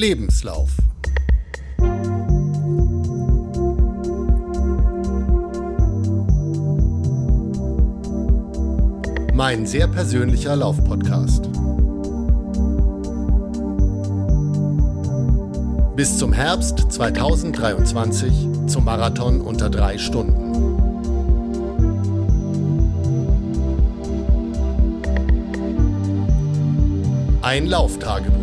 Lebenslauf. Mein sehr persönlicher Laufpodcast. Bis zum Herbst 2023 zum Marathon unter drei Stunden. Ein Lauftagebuch.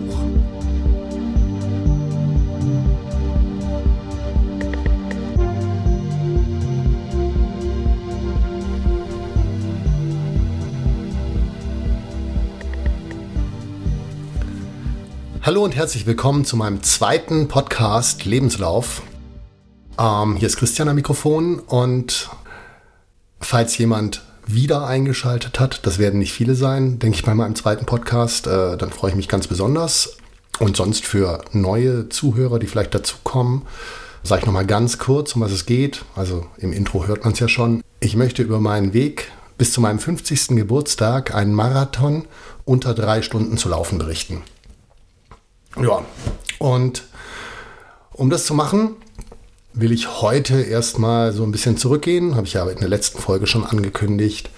Hallo und herzlich willkommen zu meinem zweiten Podcast Lebenslauf. Ähm, hier ist Christian am Mikrofon und falls jemand wieder eingeschaltet hat, das werden nicht viele sein, denke ich bei meinem zweiten Podcast, äh, dann freue ich mich ganz besonders. Und sonst für neue Zuhörer, die vielleicht dazukommen, sage ich nochmal ganz kurz, um was es geht. Also im Intro hört man es ja schon. Ich möchte über meinen Weg bis zu meinem 50. Geburtstag einen Marathon unter drei Stunden zu laufen berichten. Ja, und um das zu machen, will ich heute erstmal so ein bisschen zurückgehen, habe ich ja in der letzten Folge schon angekündigt,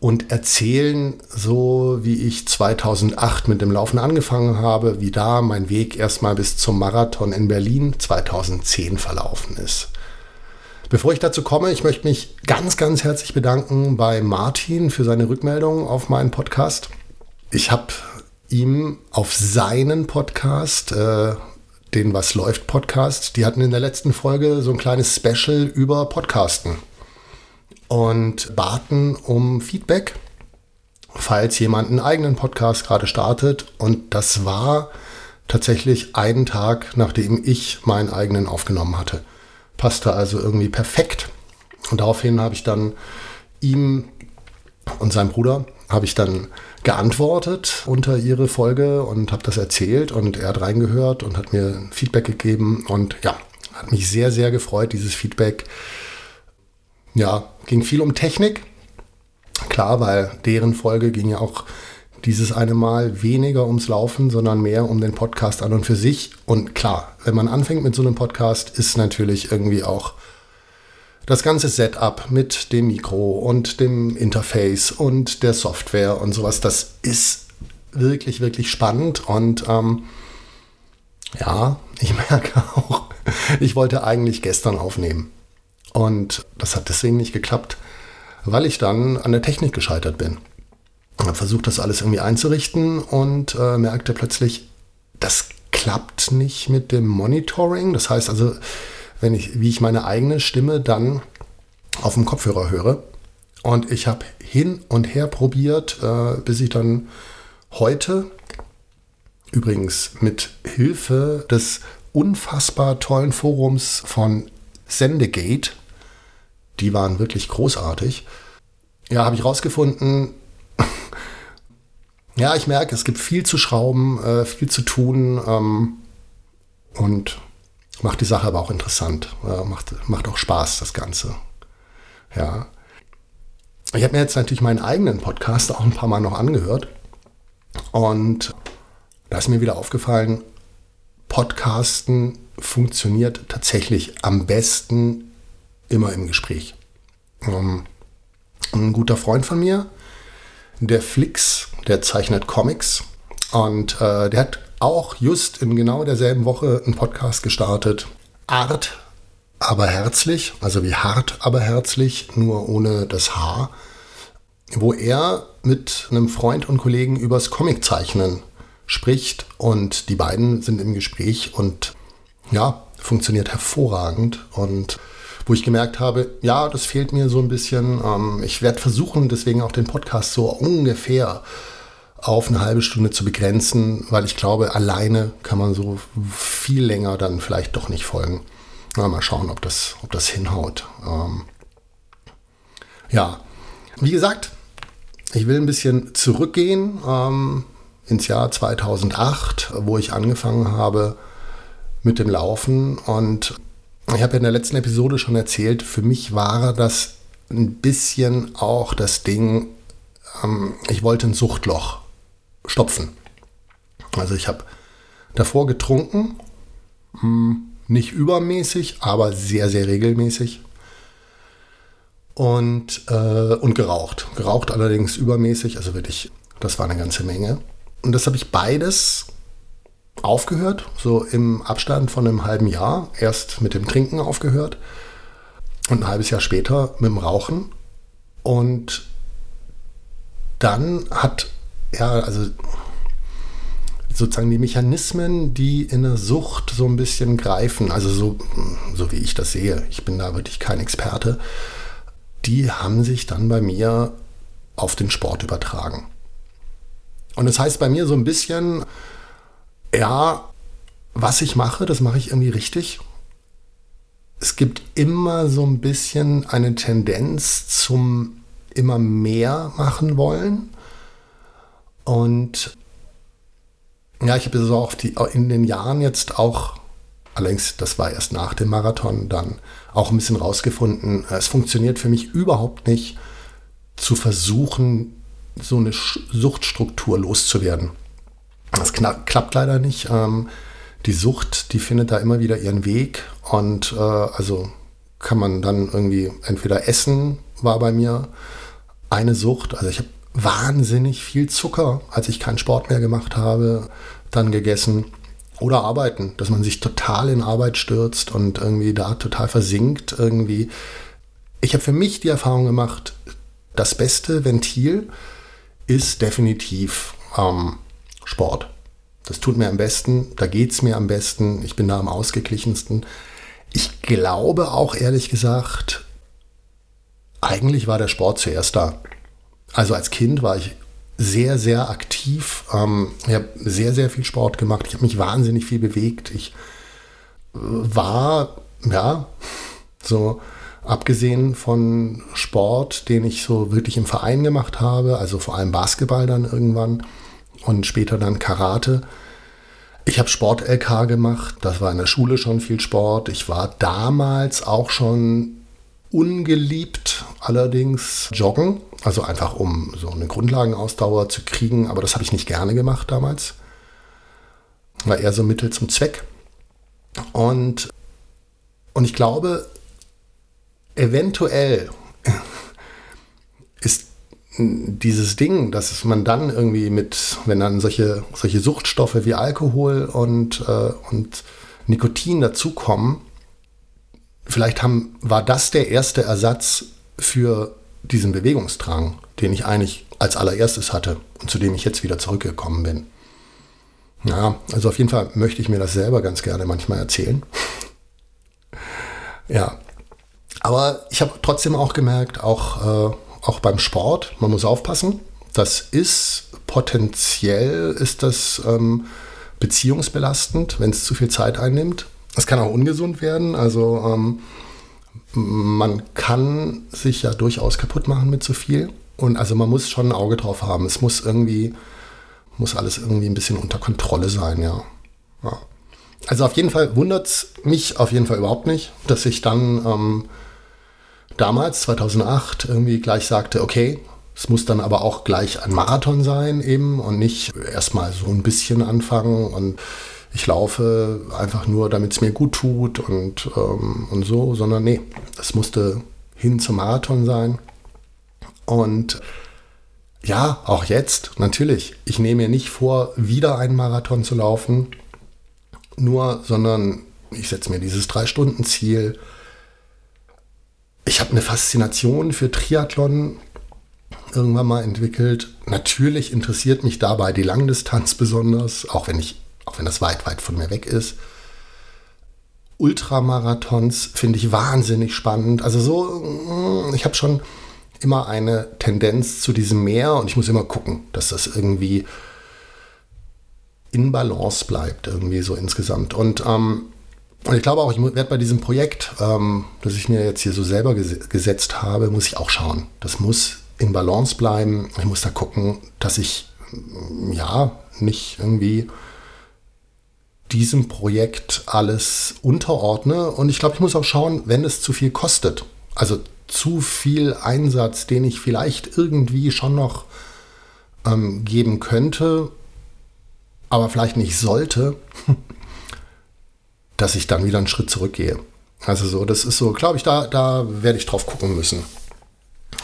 und erzählen, so wie ich 2008 mit dem Laufen angefangen habe, wie da mein Weg erstmal bis zum Marathon in Berlin 2010 verlaufen ist. Bevor ich dazu komme, ich möchte mich ganz, ganz herzlich bedanken bei Martin für seine Rückmeldung auf meinen Podcast. Ich habe ihm auf seinen Podcast äh, den Was läuft Podcast. Die hatten in der letzten Folge so ein kleines Special über Podcasten und baten um Feedback, falls jemand einen eigenen Podcast gerade startet. Und das war tatsächlich einen Tag, nachdem ich meinen eigenen aufgenommen hatte. Passte also irgendwie perfekt. Und daraufhin habe ich dann ihm und seinem Bruder habe ich dann geantwortet unter ihre Folge und habe das erzählt und er hat reingehört und hat mir Feedback gegeben und ja, hat mich sehr, sehr gefreut, dieses Feedback. Ja, ging viel um Technik. Klar, weil deren Folge ging ja auch dieses eine Mal weniger ums Laufen, sondern mehr um den Podcast an und für sich. Und klar, wenn man anfängt mit so einem Podcast, ist natürlich irgendwie auch das ganze Setup mit dem Mikro und dem Interface und der Software und sowas, das ist wirklich, wirklich spannend. Und ähm, ja, ich merke auch, ich wollte eigentlich gestern aufnehmen. Und das hat deswegen nicht geklappt, weil ich dann an der Technik gescheitert bin. Ich habe versucht, das alles irgendwie einzurichten und äh, merkte plötzlich, das klappt nicht mit dem Monitoring. Das heißt also, wenn ich, wie ich meine eigene Stimme dann auf dem Kopfhörer höre. Und ich habe hin und her probiert, äh, bis ich dann heute, übrigens mit Hilfe des unfassbar tollen Forums von Sendegate, die waren wirklich großartig, ja, habe ich rausgefunden, ja, ich merke, es gibt viel zu schrauben, äh, viel zu tun ähm, und Macht die Sache aber auch interessant. Ja, macht, macht auch Spaß, das Ganze. Ja. Ich habe mir jetzt natürlich meinen eigenen Podcast auch ein paar Mal noch angehört. Und da ist mir wieder aufgefallen, Podcasten funktioniert tatsächlich am besten immer im Gespräch. Um, ein guter Freund von mir, der Flix, der zeichnet Comics und äh, der hat auch just in genau derselben Woche einen Podcast gestartet. Art, aber herzlich, also wie hart, aber herzlich, nur ohne das H, wo er mit einem Freund und Kollegen übers Comiczeichnen spricht und die beiden sind im Gespräch und ja, funktioniert hervorragend und wo ich gemerkt habe, ja, das fehlt mir so ein bisschen. Ähm, ich werde versuchen, deswegen auch den Podcast so ungefähr auf eine halbe Stunde zu begrenzen, weil ich glaube, alleine kann man so viel länger dann vielleicht doch nicht folgen. Na, mal schauen, ob das, ob das hinhaut. Ähm ja, wie gesagt, ich will ein bisschen zurückgehen ähm, ins Jahr 2008, wo ich angefangen habe mit dem Laufen. Und ich habe ja in der letzten Episode schon erzählt, für mich war das ein bisschen auch das Ding, ähm, ich wollte ein Suchtloch stopfen. Also ich habe davor getrunken. Hm, nicht übermäßig, aber sehr, sehr regelmäßig. Und, äh, und geraucht. Geraucht allerdings übermäßig, also wirklich, das war eine ganze Menge. Und das habe ich beides aufgehört, so im Abstand von einem halben Jahr. Erst mit dem Trinken aufgehört und ein halbes Jahr später mit dem Rauchen. Und dann hat, ja, also sozusagen die Mechanismen, die in der Sucht so ein bisschen greifen, also so, so wie ich das sehe, ich bin da wirklich kein Experte, die haben sich dann bei mir auf den Sport übertragen. Und das heißt bei mir so ein bisschen, ja, was ich mache, das mache ich irgendwie richtig. Es gibt immer so ein bisschen eine Tendenz zum immer mehr machen wollen. Und ja, ich habe so auch in den Jahren jetzt auch, allerdings das war erst nach dem Marathon, dann auch ein bisschen rausgefunden, es funktioniert für mich überhaupt nicht zu versuchen, so eine Suchtstruktur loszuwerden. Das klappt leider nicht. Ähm, die Sucht, die findet da immer wieder ihren Weg und äh, also kann man dann irgendwie entweder essen, war bei mir eine Sucht. Also ich habe wahnsinnig viel Zucker, als ich keinen Sport mehr gemacht habe, dann gegessen. Oder arbeiten, dass man sich total in Arbeit stürzt und irgendwie da total versinkt irgendwie. Ich habe für mich die Erfahrung gemacht, das beste Ventil ist definitiv ähm, Sport. Das tut mir am besten, da geht es mir am besten, ich bin da am ausgeglichensten. Ich glaube auch ehrlich gesagt, eigentlich war der Sport zuerst da. Also als Kind war ich sehr, sehr aktiv. Ähm, ich habe sehr, sehr viel Sport gemacht. Ich habe mich wahnsinnig viel bewegt. Ich äh, war, ja, so abgesehen von Sport, den ich so wirklich im Verein gemacht habe, also vor allem Basketball dann irgendwann und später dann Karate. Ich habe Sport-LK gemacht, das war in der Schule schon viel Sport. Ich war damals auch schon ungeliebt, allerdings joggen, also einfach um so eine Grundlagenausdauer zu kriegen, aber das habe ich nicht gerne gemacht damals. War eher so Mittel zum Zweck. Und, und ich glaube, eventuell ist dieses Ding, dass man dann irgendwie mit, wenn dann solche, solche Suchtstoffe wie Alkohol und, äh, und Nikotin dazukommen, vielleicht haben, war das der erste Ersatz für diesen Bewegungsdrang, den ich eigentlich als allererstes hatte und zu dem ich jetzt wieder zurückgekommen bin. Ja, also auf jeden Fall möchte ich mir das selber ganz gerne manchmal erzählen. ja, aber ich habe trotzdem auch gemerkt, auch, äh, auch beim Sport, man muss aufpassen. Das ist potenziell ist das ähm, beziehungsbelastend, wenn es zu viel Zeit einnimmt. Es kann auch ungesund werden. Also ähm, man kann sich ja durchaus kaputt machen mit zu viel. Und also man muss schon ein Auge drauf haben. Es muss irgendwie, muss alles irgendwie ein bisschen unter Kontrolle sein, ja. ja. Also auf jeden Fall wundert es mich auf jeden Fall überhaupt nicht, dass ich dann ähm, damals, 2008, irgendwie gleich sagte, okay, es muss dann aber auch gleich ein Marathon sein eben und nicht erstmal so ein bisschen anfangen und ich laufe einfach nur, damit es mir gut tut und, ähm, und so, sondern nee, es musste hin zum Marathon sein. Und ja, auch jetzt, natürlich, ich nehme mir nicht vor, wieder einen Marathon zu laufen, nur, sondern ich setze mir dieses Drei-Stunden-Ziel. Ich habe eine Faszination für Triathlon irgendwann mal entwickelt. Natürlich interessiert mich dabei die Langdistanz besonders, auch wenn ich auch wenn das weit, weit von mir weg ist. Ultramarathons finde ich wahnsinnig spannend. Also so, mm, ich habe schon immer eine Tendenz zu diesem Meer und ich muss immer gucken, dass das irgendwie in Balance bleibt, irgendwie so insgesamt. Und, ähm, ich glaube auch, ich werde bei diesem Projekt, ähm, das ich mir jetzt hier so selber ges gesetzt habe, muss ich auch schauen. Das muss in Balance bleiben. Ich muss da gucken, dass ich ja nicht irgendwie diesem Projekt alles unterordne. Und ich glaube, ich muss auch schauen, wenn es zu viel kostet. Also zu viel Einsatz, den ich vielleicht irgendwie schon noch ähm, geben könnte, aber vielleicht nicht sollte, dass ich dann wieder einen Schritt zurückgehe. Also so, das ist so, glaube ich, da, da werde ich drauf gucken müssen.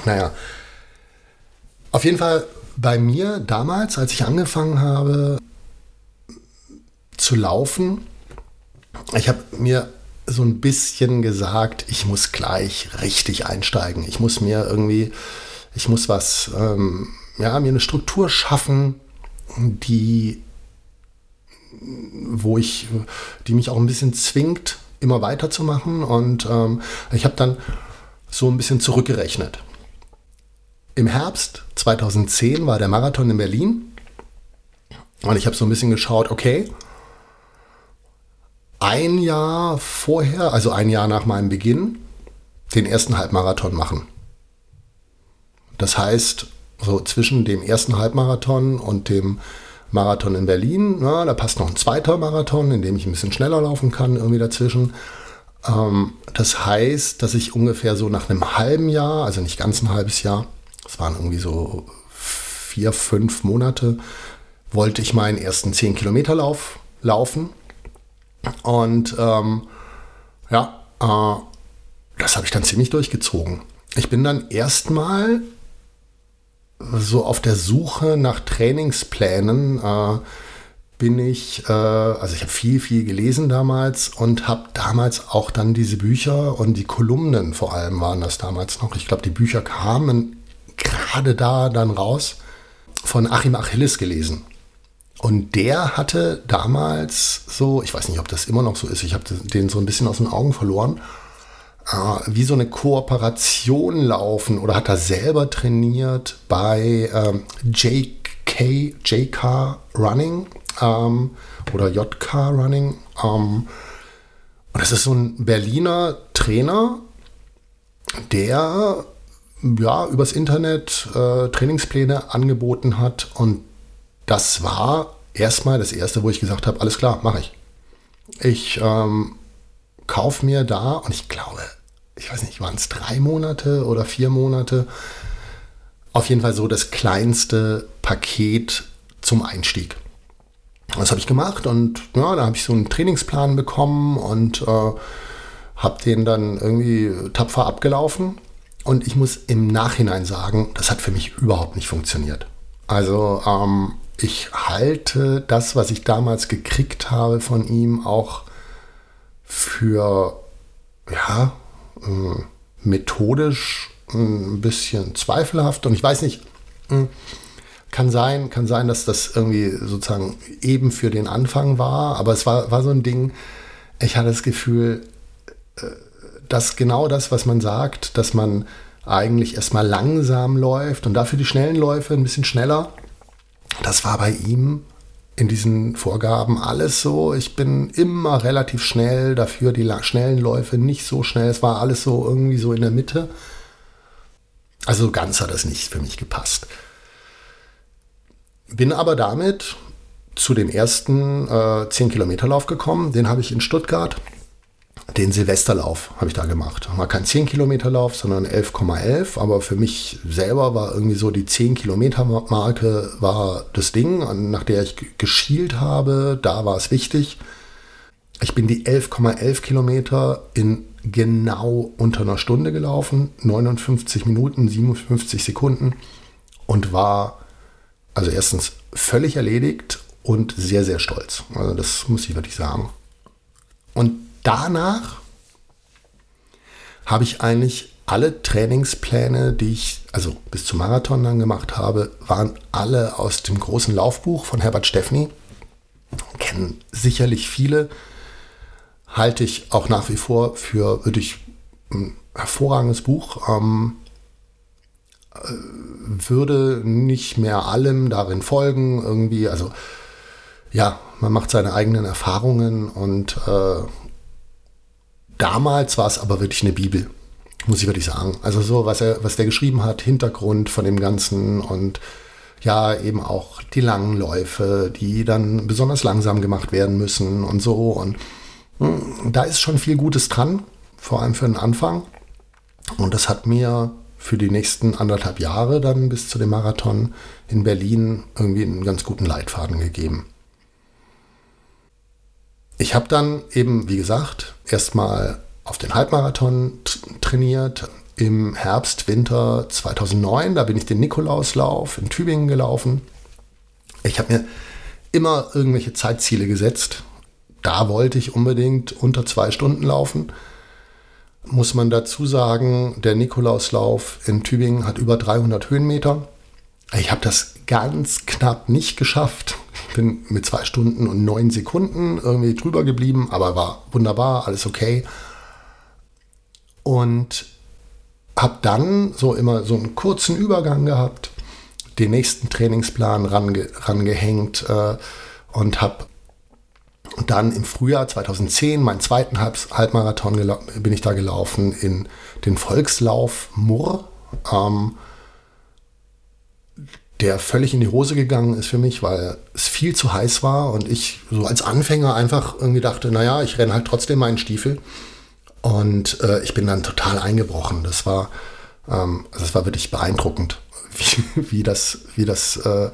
Naja, auf jeden Fall bei mir damals, als ich angefangen habe zu laufen, ich habe mir so ein bisschen gesagt, ich muss gleich richtig einsteigen. Ich muss mir irgendwie, ich muss was, ähm, ja, mir eine Struktur schaffen, die, wo ich, die mich auch ein bisschen zwingt, immer weiterzumachen. Und ähm, ich habe dann so ein bisschen zurückgerechnet. Im Herbst 2010 war der Marathon in Berlin. Und ich habe so ein bisschen geschaut, okay, ein Jahr vorher, also ein Jahr nach meinem Beginn, den ersten Halbmarathon machen. Das heißt, so zwischen dem ersten Halbmarathon und dem Marathon in Berlin, na, da passt noch ein zweiter Marathon, in dem ich ein bisschen schneller laufen kann, irgendwie dazwischen. Ähm, das heißt, dass ich ungefähr so nach einem halben Jahr, also nicht ganz ein halbes Jahr, es waren irgendwie so vier, fünf Monate, wollte ich meinen ersten 10 Kilometer Lauf laufen. Und ähm, ja, äh, das habe ich dann ziemlich durchgezogen. Ich bin dann erstmal so auf der Suche nach Trainingsplänen. Äh, bin ich, äh, also ich habe viel, viel gelesen damals und habe damals auch dann diese Bücher und die Kolumnen vor allem waren das damals noch. Ich glaube, die Bücher kamen gerade da dann raus von Achim Achilles gelesen. Und der hatte damals so, ich weiß nicht, ob das immer noch so ist, ich habe den so ein bisschen aus den Augen verloren, äh, wie so eine Kooperation laufen oder hat er selber trainiert bei ähm, JK, JK Running ähm, oder JK Running. Ähm, und das ist so ein Berliner Trainer, der ja übers Internet äh, Trainingspläne angeboten hat und das war erstmal das erste, wo ich gesagt habe, alles klar, mache ich. Ich ähm, kaufe mir da, und ich glaube, ich weiß nicht, waren es drei Monate oder vier Monate, auf jeden Fall so das kleinste Paket zum Einstieg. Das habe ich gemacht und ja, da habe ich so einen Trainingsplan bekommen und äh, habe den dann irgendwie tapfer abgelaufen. Und ich muss im Nachhinein sagen, das hat für mich überhaupt nicht funktioniert. Also ähm, ich halte das, was ich damals gekriegt habe von ihm, auch für ja, äh, methodisch ein bisschen zweifelhaft. Und ich weiß nicht, hm, kann sein, kann sein, dass das irgendwie sozusagen eben für den Anfang war, aber es war, war so ein Ding, ich hatte das Gefühl, äh, dass genau das, was man sagt, dass man eigentlich erstmal langsam läuft und dafür die schnellen Läufe ein bisschen schneller das war bei ihm in diesen Vorgaben alles so. Ich bin immer relativ schnell, dafür die schnellen Läufe nicht so schnell. Es war alles so irgendwie so in der Mitte. Also ganz hat das nicht für mich gepasst. Bin aber damit zu dem ersten äh, 10-Kilometer-Lauf gekommen. Den habe ich in Stuttgart den Silvesterlauf habe ich da gemacht. War kein 10 Kilometer Lauf, sondern 11,11. Aber für mich selber war irgendwie so die 10 Kilometer Marke war das Ding, nach der ich geschielt habe. Da war es wichtig. Ich bin die 11,11 ,11 Kilometer in genau unter einer Stunde gelaufen. 59 Minuten, 57 Sekunden. Und war also erstens völlig erledigt und sehr, sehr stolz. Also das muss ich wirklich sagen. Und danach habe ich eigentlich alle Trainingspläne, die ich also bis zum Marathon dann gemacht habe, waren alle aus dem großen Laufbuch von Herbert Steffni. Kennen sicherlich viele. Halte ich auch nach wie vor für wirklich ein hervorragendes Buch. Ähm, äh, würde nicht mehr allem darin folgen, irgendwie, also ja, man macht seine eigenen Erfahrungen und äh, Damals war es aber wirklich eine Bibel, muss ich wirklich sagen. Also so, was er, was der geschrieben hat, Hintergrund von dem Ganzen und ja, eben auch die langen Läufe, die dann besonders langsam gemacht werden müssen und so. Und hm, da ist schon viel Gutes dran, vor allem für den Anfang. Und das hat mir für die nächsten anderthalb Jahre dann bis zu dem Marathon in Berlin irgendwie einen ganz guten Leitfaden gegeben. ich habe dann eben, wie gesagt, erstmal auf den Halbmarathon trainiert. Im Herbst, Winter 2009, da bin ich den Nikolauslauf in Tübingen gelaufen. Ich habe mir immer irgendwelche Zeitziele gesetzt. Da wollte ich unbedingt unter zwei Stunden laufen. Muss man dazu sagen, der Nikolauslauf in Tübingen hat über 300 Höhenmeter. Ich habe das ganz knapp nicht geschafft. Bin mit zwei Stunden und neun Sekunden irgendwie drüber geblieben, aber war wunderbar, alles okay. Und habe dann so immer so einen kurzen Übergang gehabt, den nächsten Trainingsplan range, rangehängt äh, und habe dann im Frühjahr 2010 meinen zweiten Halb Halbmarathon bin ich da gelaufen in den Volkslauf Murr. Ähm, der völlig in die Hose gegangen ist für mich, weil es viel zu heiß war und ich so als Anfänger einfach irgendwie dachte, naja, ich renne halt trotzdem meinen Stiefel. Und äh, ich bin dann total eingebrochen. Das war, ähm, also das war wirklich beeindruckend, wie, wie das, wie das äh,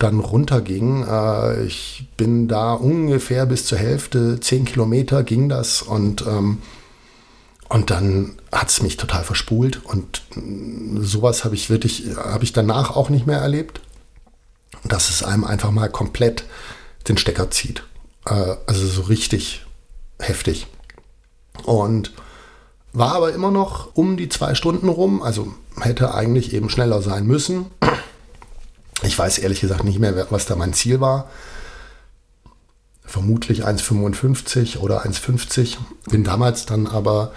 dann runterging. Äh, ich bin da ungefähr bis zur Hälfte, zehn Kilometer ging das und ähm, und dann hat es mich total verspult und sowas habe ich wirklich, habe ich danach auch nicht mehr erlebt, dass es einem einfach mal komplett den Stecker zieht. Äh, also so richtig heftig. Und war aber immer noch um die zwei Stunden rum, also hätte eigentlich eben schneller sein müssen. Ich weiß ehrlich gesagt nicht mehr, was da mein Ziel war. Vermutlich 1,55 oder 1,50. Bin damals dann aber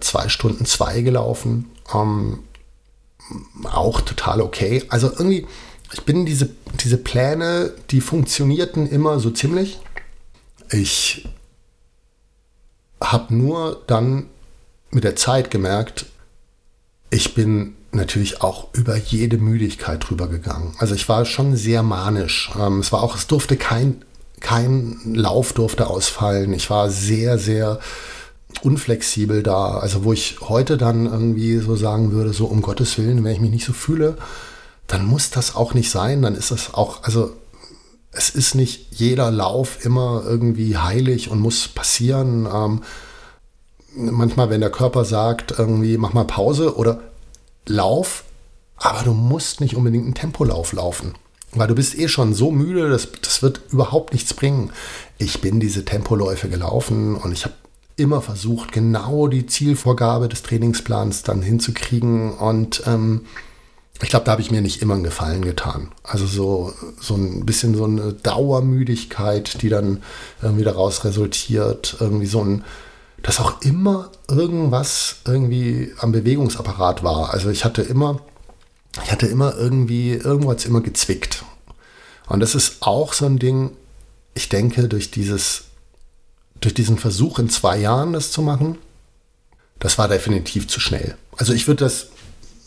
zwei Stunden zwei gelaufen. Ähm, auch total okay. Also irgendwie, ich bin diese, diese Pläne, die funktionierten immer so ziemlich. Ich habe nur dann mit der Zeit gemerkt, ich bin natürlich auch über jede Müdigkeit drüber gegangen. Also ich war schon sehr manisch. Ähm, es war auch, es durfte kein, kein Lauf durfte ausfallen. Ich war sehr, sehr unflexibel da. Also wo ich heute dann irgendwie so sagen würde, so um Gottes Willen, wenn ich mich nicht so fühle, dann muss das auch nicht sein. Dann ist das auch, also es ist nicht jeder Lauf immer irgendwie heilig und muss passieren. Ähm, manchmal, wenn der Körper sagt, irgendwie mach mal Pause oder Lauf, aber du musst nicht unbedingt einen Tempolauf laufen. Weil du bist eh schon so müde, das, das wird überhaupt nichts bringen. Ich bin diese Tempoläufe gelaufen und ich habe immer versucht, genau die Zielvorgabe des Trainingsplans dann hinzukriegen. Und ähm, ich glaube, da habe ich mir nicht immer einen Gefallen getan. Also so, so ein bisschen so eine Dauermüdigkeit, die dann irgendwie daraus resultiert. Irgendwie so ein, dass auch immer irgendwas irgendwie am Bewegungsapparat war. Also ich hatte immer, ich hatte immer irgendwie, irgendwo hat es immer gezwickt. Und das ist auch so ein Ding, ich denke, durch dieses durch diesen Versuch in zwei Jahren das zu machen, das war definitiv zu schnell. Also ich würde das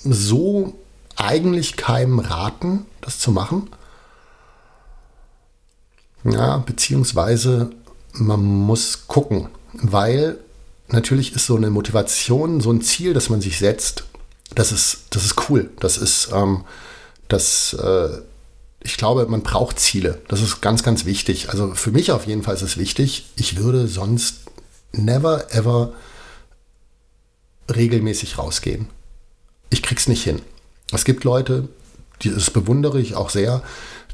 so eigentlich keinem raten, das zu machen. Ja, beziehungsweise man muss gucken, weil natürlich ist so eine Motivation, so ein Ziel, das man sich setzt, das ist, das ist cool. Das ist, ähm, das, äh, ich glaube, man braucht Ziele. Das ist ganz, ganz wichtig. Also für mich auf jeden Fall ist es wichtig. Ich würde sonst never, ever regelmäßig rausgehen. Ich krieg's nicht hin. Es gibt Leute, die, das bewundere ich auch sehr,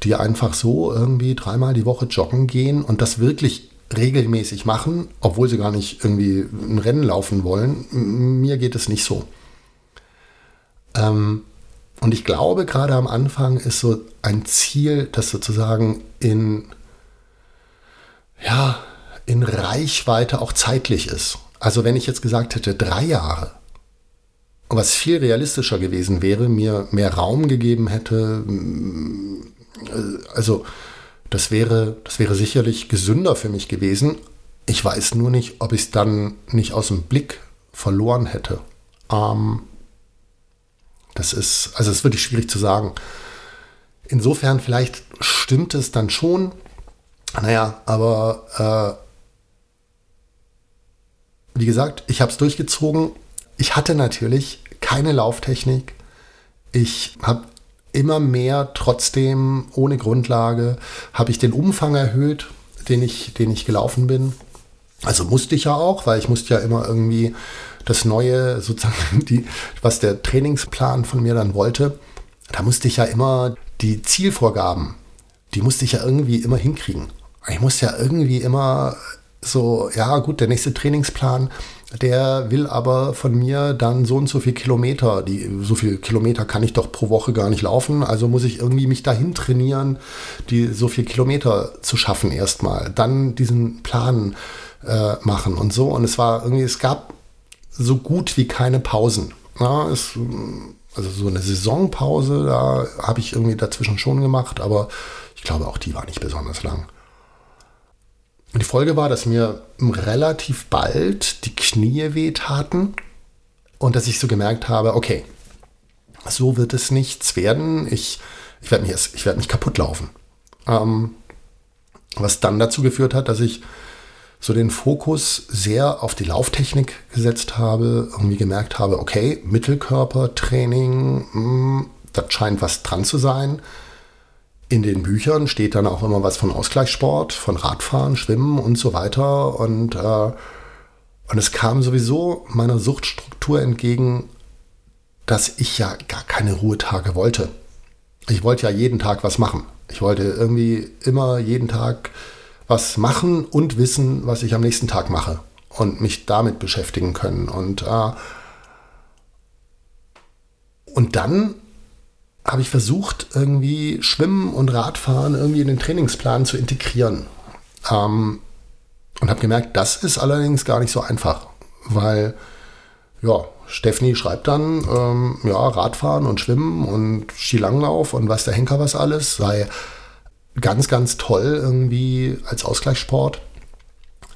die einfach so irgendwie dreimal die Woche joggen gehen und das wirklich regelmäßig machen, obwohl sie gar nicht irgendwie ein Rennen laufen wollen. Mir geht es nicht so. Ähm, und ich glaube, gerade am Anfang ist so ein Ziel, das sozusagen in, ja, in Reichweite auch zeitlich ist. Also wenn ich jetzt gesagt hätte, drei Jahre, was viel realistischer gewesen wäre, mir mehr Raum gegeben hätte, äh, also das wäre, das wäre sicherlich gesünder für mich gewesen. Ich weiß nur nicht, ob ich es dann nicht aus dem Blick verloren hätte. Ähm, das ist, also es ist wirklich schwierig zu sagen. Insofern vielleicht stimmt es dann schon. Naja, aber äh, wie gesagt, ich habe es durchgezogen. Ich hatte natürlich keine Lauftechnik. Ich habe immer mehr, trotzdem ohne Grundlage, habe ich den Umfang erhöht. den ich, den ich gelaufen bin. Also musste ich ja auch, weil ich musste ja immer irgendwie das Neue, sozusagen, die, was der Trainingsplan von mir dann wollte, da musste ich ja immer die Zielvorgaben, die musste ich ja irgendwie immer hinkriegen. Ich musste ja irgendwie immer so, ja gut, der nächste Trainingsplan, der will aber von mir dann so und so viel Kilometer. Die, so viel Kilometer kann ich doch pro Woche gar nicht laufen. Also muss ich irgendwie mich dahin trainieren, die so viel Kilometer zu schaffen erstmal. Dann diesen Plan äh, machen und so. Und es war irgendwie, es gab so gut wie keine Pausen. Ja, es, also so eine Saisonpause, da habe ich irgendwie dazwischen schon gemacht, aber ich glaube auch die war nicht besonders lang. Und die Folge war, dass mir relativ bald die Knie wehtaten und dass ich so gemerkt habe, okay, so wird es nichts werden. Ich, ich werde mich, werd mich kaputt laufen. Ähm, was dann dazu geführt hat, dass ich so den Fokus sehr auf die Lauftechnik gesetzt habe, irgendwie gemerkt habe, okay, Mittelkörpertraining, hm, das scheint was dran zu sein. In den Büchern steht dann auch immer was von Ausgleichssport, von Radfahren, Schwimmen und so weiter. Und, äh, und es kam sowieso meiner Suchtstruktur entgegen, dass ich ja gar keine Ruhetage wollte. Ich wollte ja jeden Tag was machen. Ich wollte irgendwie immer jeden Tag was machen und wissen, was ich am nächsten Tag mache und mich damit beschäftigen können. Und, äh, und dann habe ich versucht, irgendwie Schwimmen und Radfahren irgendwie in den Trainingsplan zu integrieren. Ähm, und habe gemerkt, das ist allerdings gar nicht so einfach, weil ja, Stephanie schreibt dann, ähm, ja, Radfahren und Schwimmen und Skilanglauf und was der Henker was alles sei ganz, ganz toll irgendwie als Ausgleichssport.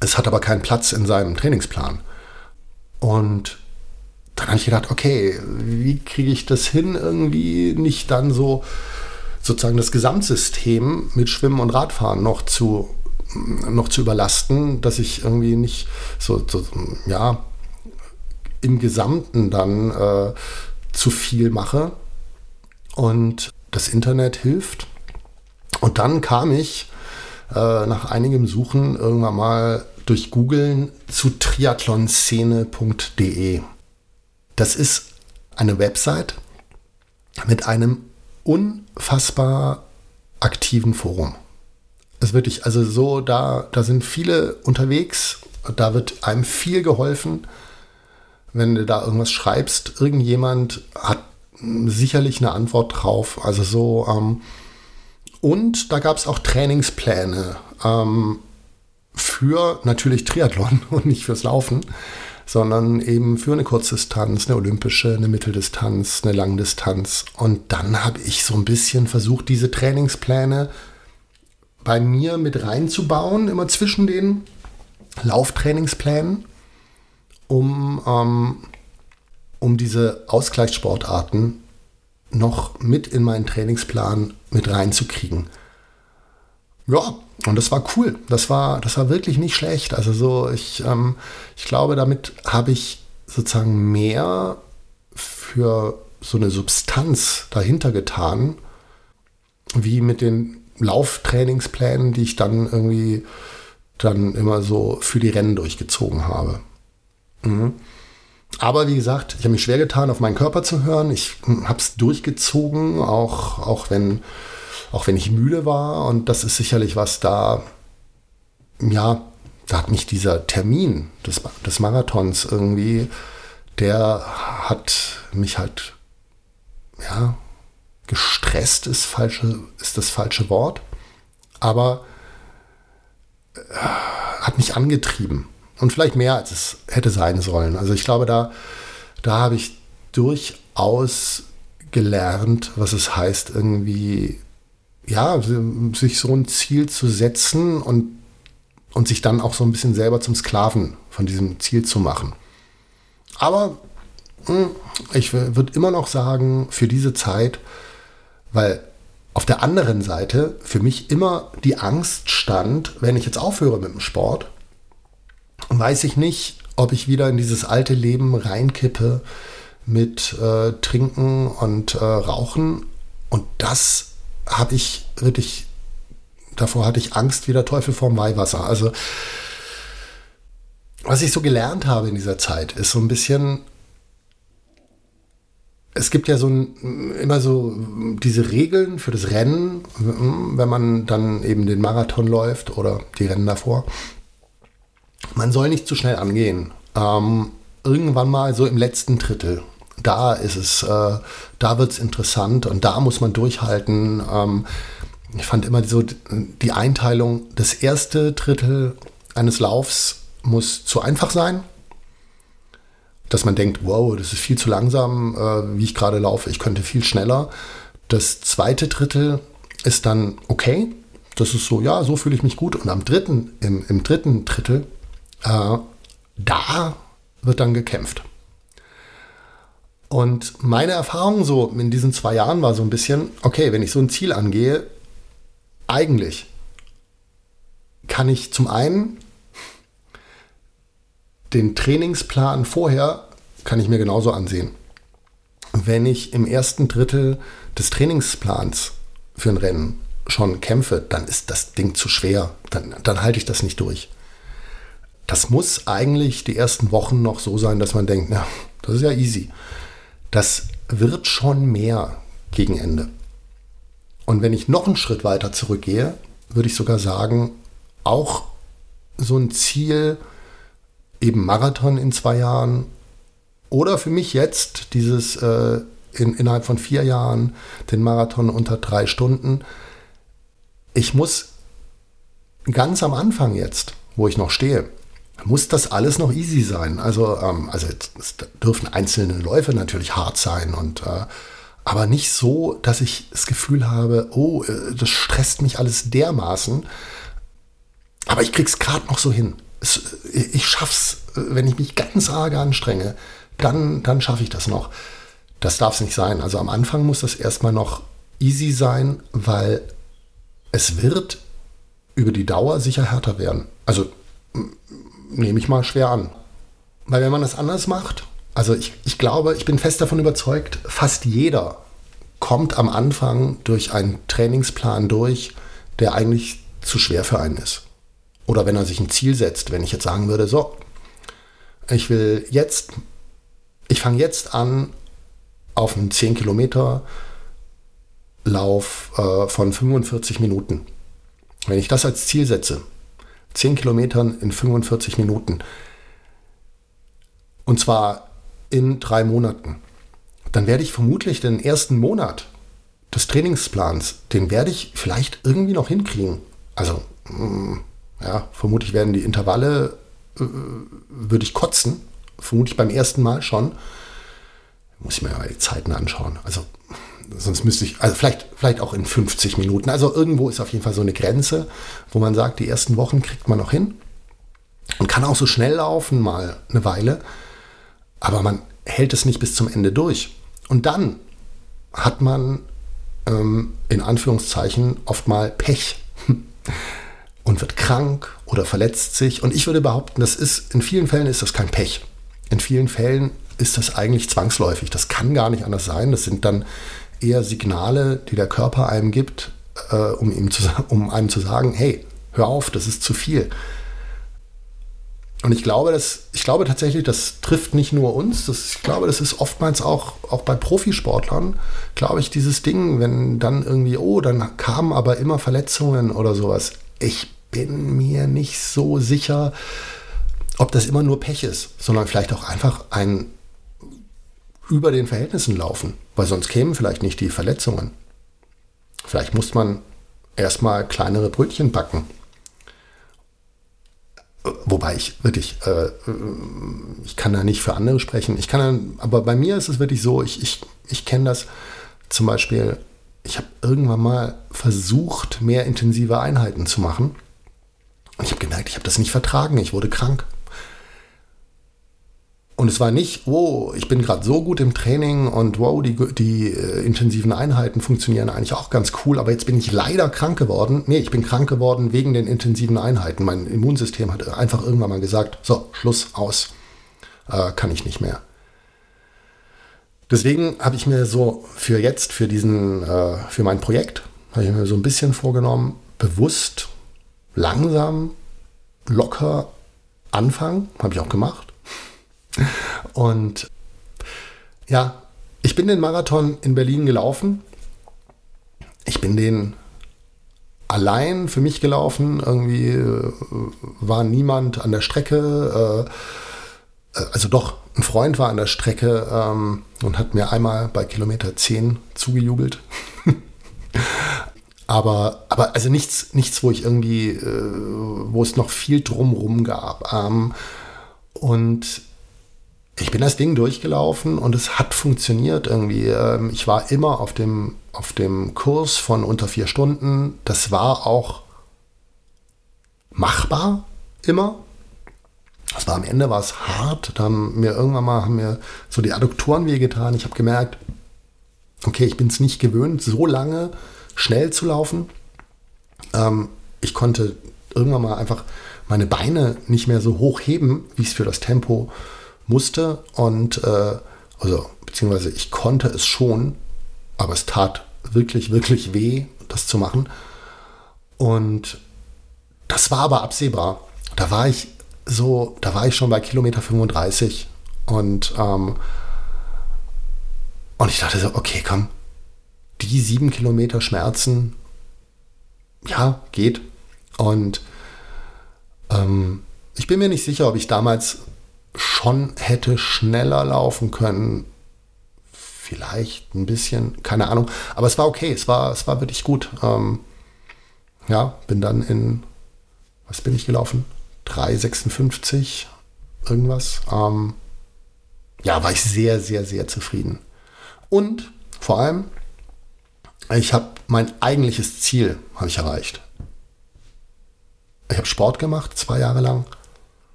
Es hat aber keinen Platz in seinem Trainingsplan. Und dann habe ich gedacht, okay, wie kriege ich das hin, irgendwie nicht dann so sozusagen das Gesamtsystem mit Schwimmen und Radfahren noch zu, noch zu überlasten, dass ich irgendwie nicht so, so ja, im Gesamten dann äh, zu viel mache. Und das Internet hilft. Und dann kam ich äh, nach einigem Suchen irgendwann mal durch Googlen zu triathlonszene.de. Das ist eine Website mit einem unfassbar aktiven Forum. Es wirklich, also so, da, da sind viele unterwegs, da wird einem viel geholfen. Wenn du da irgendwas schreibst, irgendjemand hat sicherlich eine Antwort drauf. Also so, ähm, und da gab es auch Trainingspläne ähm, für natürlich Triathlon und nicht fürs Laufen, sondern eben für eine Kurzdistanz, eine olympische, eine Mitteldistanz, eine Langdistanz. Und dann habe ich so ein bisschen versucht, diese Trainingspläne bei mir mit reinzubauen, immer zwischen den Lauftrainingsplänen, um, ähm, um diese Ausgleichssportarten noch mit in meinen Trainingsplan mit reinzukriegen. Ja, und das war cool. Das war, das war wirklich nicht schlecht. Also so, ich, ähm, ich glaube, damit habe ich sozusagen mehr für so eine Substanz dahinter getan, wie mit den Lauftrainingsplänen, die ich dann irgendwie dann immer so für die Rennen durchgezogen habe. Mhm. Aber wie gesagt, ich habe mich schwer getan, auf meinen Körper zu hören. Ich habe es durchgezogen, auch, auch, wenn, auch wenn ich müde war. Und das ist sicherlich was da, ja, da hat mich dieser Termin des, des Marathons irgendwie, der hat mich halt, ja, gestresst ist, falsche, ist das falsche Wort, aber äh, hat mich angetrieben. Und vielleicht mehr, als es hätte sein sollen. Also ich glaube, da, da habe ich durchaus gelernt, was es heißt, irgendwie, ja, sich so ein Ziel zu setzen und, und sich dann auch so ein bisschen selber zum Sklaven von diesem Ziel zu machen. Aber hm, ich würde immer noch sagen, für diese Zeit, weil auf der anderen Seite für mich immer die Angst stand, wenn ich jetzt aufhöre mit dem Sport, weiß ich nicht, ob ich wieder in dieses alte Leben reinkippe mit äh, Trinken und äh, Rauchen. Und das habe ich wirklich, davor hatte ich Angst wie der Teufel vorm Weihwasser. Also, was ich so gelernt habe in dieser Zeit, ist so ein bisschen, es gibt ja so ein, immer so diese Regeln für das Rennen, wenn man dann eben den Marathon läuft oder die Rennen davor. Man soll nicht zu schnell angehen. Ähm, irgendwann mal so im letzten Drittel. Da ist es, äh, da wird es interessant und da muss man durchhalten. Ähm, ich fand immer so die Einteilung, das erste Drittel eines Laufs muss zu einfach sein, dass man denkt, wow, das ist viel zu langsam, äh, wie ich gerade laufe, ich könnte viel schneller. Das zweite Drittel ist dann okay, das ist so, ja, so fühle ich mich gut. Und am dritten, im, im dritten Drittel, äh, da wird dann gekämpft. Und meine Erfahrung so in diesen zwei Jahren war so ein bisschen, okay, wenn ich so ein Ziel angehe, eigentlich kann ich zum einen den Trainingsplan vorher kann ich mir genauso ansehen. Wenn ich im ersten Drittel des Trainingsplans für ein Rennen schon kämpfe, dann ist das Ding zu schwer. Dann, dann halte ich das nicht durch. Das muss eigentlich die ersten Wochen noch so sein, dass man denkt, na, das ist ja easy. Das wird schon mehr gegen Ende. Und wenn ich noch einen Schritt weiter zurückgehe, würde ich sogar sagen, auch so ein Ziel, eben Marathon in zwei Jahren oder für mich jetzt dieses äh, in, innerhalb von vier Jahren den Marathon unter drei Stunden. Ich muss ganz am Anfang jetzt, wo ich noch stehe, muss das alles noch easy sein. Also, ähm, also es dürfen einzelne Läufe natürlich hart sein und äh, aber nicht so, dass ich das Gefühl habe, oh, äh, das stresst mich alles dermaßen. Aber ich krieg's gerade noch so hin. Es, ich schaff's, äh, wenn ich mich ganz arg anstrenge, dann, dann schaffe ich das noch. Das darf es nicht sein. Also am Anfang muss das erstmal noch easy sein, weil es wird über die Dauer sicher härter werden. Also nehme ich mal schwer an. Weil wenn man das anders macht, also ich, ich glaube, ich bin fest davon überzeugt, fast jeder kommt am Anfang durch einen Trainingsplan durch, der eigentlich zu schwer für einen ist. Oder wenn er sich ein Ziel setzt, wenn ich jetzt sagen würde, so, ich will jetzt, ich fange jetzt an auf einen 10 Kilometer Lauf äh, von 45 Minuten. Wenn ich das als Ziel setze, 10 Kilometern in 45 Minuten, und zwar in drei Monaten, dann werde ich vermutlich den ersten Monat des Trainingsplans, den werde ich vielleicht irgendwie noch hinkriegen. Also, mm, ja, vermutlich werden die Intervalle, äh, würde ich kotzen, vermutlich beim ersten Mal schon. Muss ich mir mal die Zeiten anschauen. Also, sonst müsste ich, also vielleicht, vielleicht auch in 50 Minuten. Also irgendwo ist auf jeden Fall so eine Grenze, wo man sagt, die ersten Wochen kriegt man noch hin und kann auch so schnell laufen, mal eine Weile aber man hält es nicht bis zum Ende durch. Und dann hat man ähm, in Anführungszeichen oft mal Pech und wird krank oder verletzt sich. Und ich würde behaupten, das ist in vielen Fällen ist das kein Pech. In vielen Fällen ist das eigentlich zwangsläufig. Das kann gar nicht anders sein. Das sind dann eher Signale, die der Körper einem gibt, äh, um, ihm zu, um einem zu sagen, hey, hör auf, das ist zu viel. Und ich glaube, dass, ich glaube tatsächlich, das trifft nicht nur uns, das, ich glaube, das ist oftmals auch, auch bei Profisportlern, glaube ich, dieses Ding, wenn dann irgendwie, oh, dann kamen aber immer Verletzungen oder sowas. Ich bin mir nicht so sicher, ob das immer nur Pech ist, sondern vielleicht auch einfach ein über den Verhältnissen laufen, weil sonst kämen vielleicht nicht die Verletzungen. Vielleicht muss man erstmal kleinere Brötchen backen Wobei ich wirklich, äh, ich kann da nicht für andere sprechen. Ich kann, dann, aber bei mir ist es wirklich so, ich, ich, ich kenne das zum Beispiel, ich habe irgendwann mal versucht, mehr intensive Einheiten zu machen. Und ich habe gemerkt, ich habe das nicht vertragen, ich wurde krank. Und es war nicht, wow, ich bin gerade so gut im Training und wow, die, die äh, intensiven Einheiten funktionieren eigentlich auch ganz cool, aber jetzt bin ich leider krank geworden. Nee, ich bin krank geworden wegen den intensiven Einheiten. Mein Immunsystem hat einfach irgendwann mal gesagt, so, Schluss, aus, äh, kann ich nicht mehr. Deswegen habe ich mir so für jetzt, für diesen, äh, für mein Projekt, habe ich mir so ein bisschen vorgenommen, bewusst, langsam, locker anfangen. Habe ich auch gemacht. Und ja, ich bin den Marathon in Berlin gelaufen. Ich bin den allein für mich gelaufen. Irgendwie äh, war niemand an der Strecke. Äh, äh, also doch, ein Freund war an der Strecke ähm, und hat mir einmal bei Kilometer 10 zugejubelt. aber, aber also nichts, nichts, wo ich irgendwie, wo es noch viel drumrum gab. Ähm, und ich bin das Ding durchgelaufen und es hat funktioniert irgendwie. Ähm, ich war immer auf dem, auf dem Kurs von unter vier Stunden. Das war auch machbar immer. Das war am Ende war es hart. Da haben mir irgendwann mal haben mir so die Adduktoren wehgetan. Ich habe gemerkt, okay, ich bin es nicht gewöhnt, so lange schnell zu laufen. Ähm, ich konnte irgendwann mal einfach meine Beine nicht mehr so hoch heben, wie es für das Tempo musste. Und äh, also, beziehungsweise ich konnte es schon, aber es tat wirklich, wirklich weh, das zu machen. Und das war aber absehbar. Da war ich so, da war ich schon bei Kilometer 35 und, ähm, und ich dachte so, okay, komm, die sieben Kilometer Schmerzen, ja, geht. Und ähm, ich bin mir nicht sicher, ob ich damals schon hätte schneller laufen können. Vielleicht ein bisschen, keine Ahnung. Aber es war okay, es war, es war wirklich gut. Ähm, ja, bin dann in, was bin ich gelaufen? 3,56 irgendwas. Ähm, ja, war ich sehr, sehr, sehr zufrieden. Und vor allem, ich habe mein eigentliches Ziel habe ich erreicht. Ich habe Sport gemacht, zwei Jahre lang.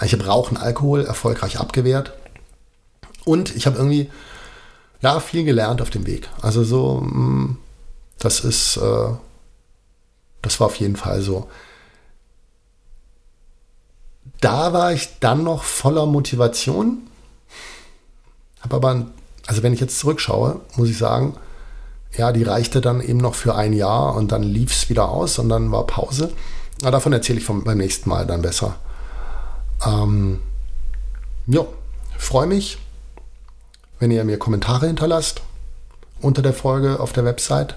Ich habe Rauchen, Alkohol erfolgreich abgewehrt. Und ich habe irgendwie ja, viel gelernt auf dem Weg. Also so, mm, das ist, äh, das war auf jeden Fall so. Da war ich dann noch voller Motivation. Habe aber, also wenn ich jetzt zurückschaue, muss ich sagen, ja, die reichte dann eben noch für ein Jahr und dann lief es wieder aus und dann war Pause. Aber davon erzähle ich vom, beim nächsten Mal dann besser. Ähm, ja, freue mich, wenn ihr mir Kommentare hinterlasst unter der Folge auf der Website.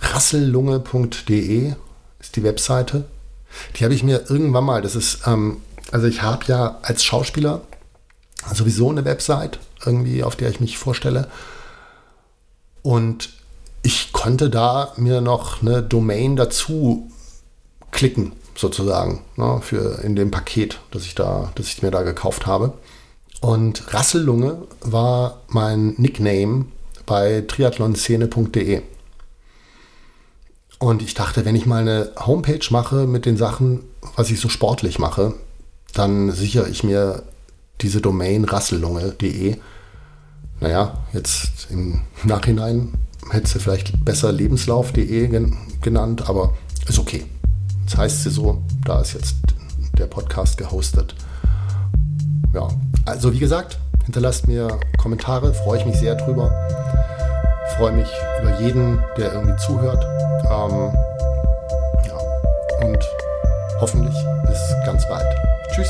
Rassellunge.de ist die Webseite. Die habe ich mir irgendwann mal, das ist, ähm, also ich habe ja als Schauspieler sowieso eine Website, irgendwie, auf der ich mich vorstelle. Und ich konnte da mir noch eine Domain dazu klicken sozusagen, ne, für in dem Paket, das ich da, das ich mir da gekauft habe. Und Rassellunge war mein Nickname bei triathlonszene.de. Und ich dachte, wenn ich mal eine Homepage mache mit den Sachen, was ich so sportlich mache, dann sichere ich mir diese Domain rassellunge.de. Naja, jetzt im Nachhinein hätte sie vielleicht besser lebenslauf.de genannt, aber ist okay. Jetzt heißt sie so, da ist jetzt der Podcast gehostet. Ja, also wie gesagt, hinterlasst mir Kommentare, freue ich mich sehr drüber. Freue mich über jeden, der irgendwie zuhört. Ähm, ja, und hoffentlich bis ganz bald. Tschüss.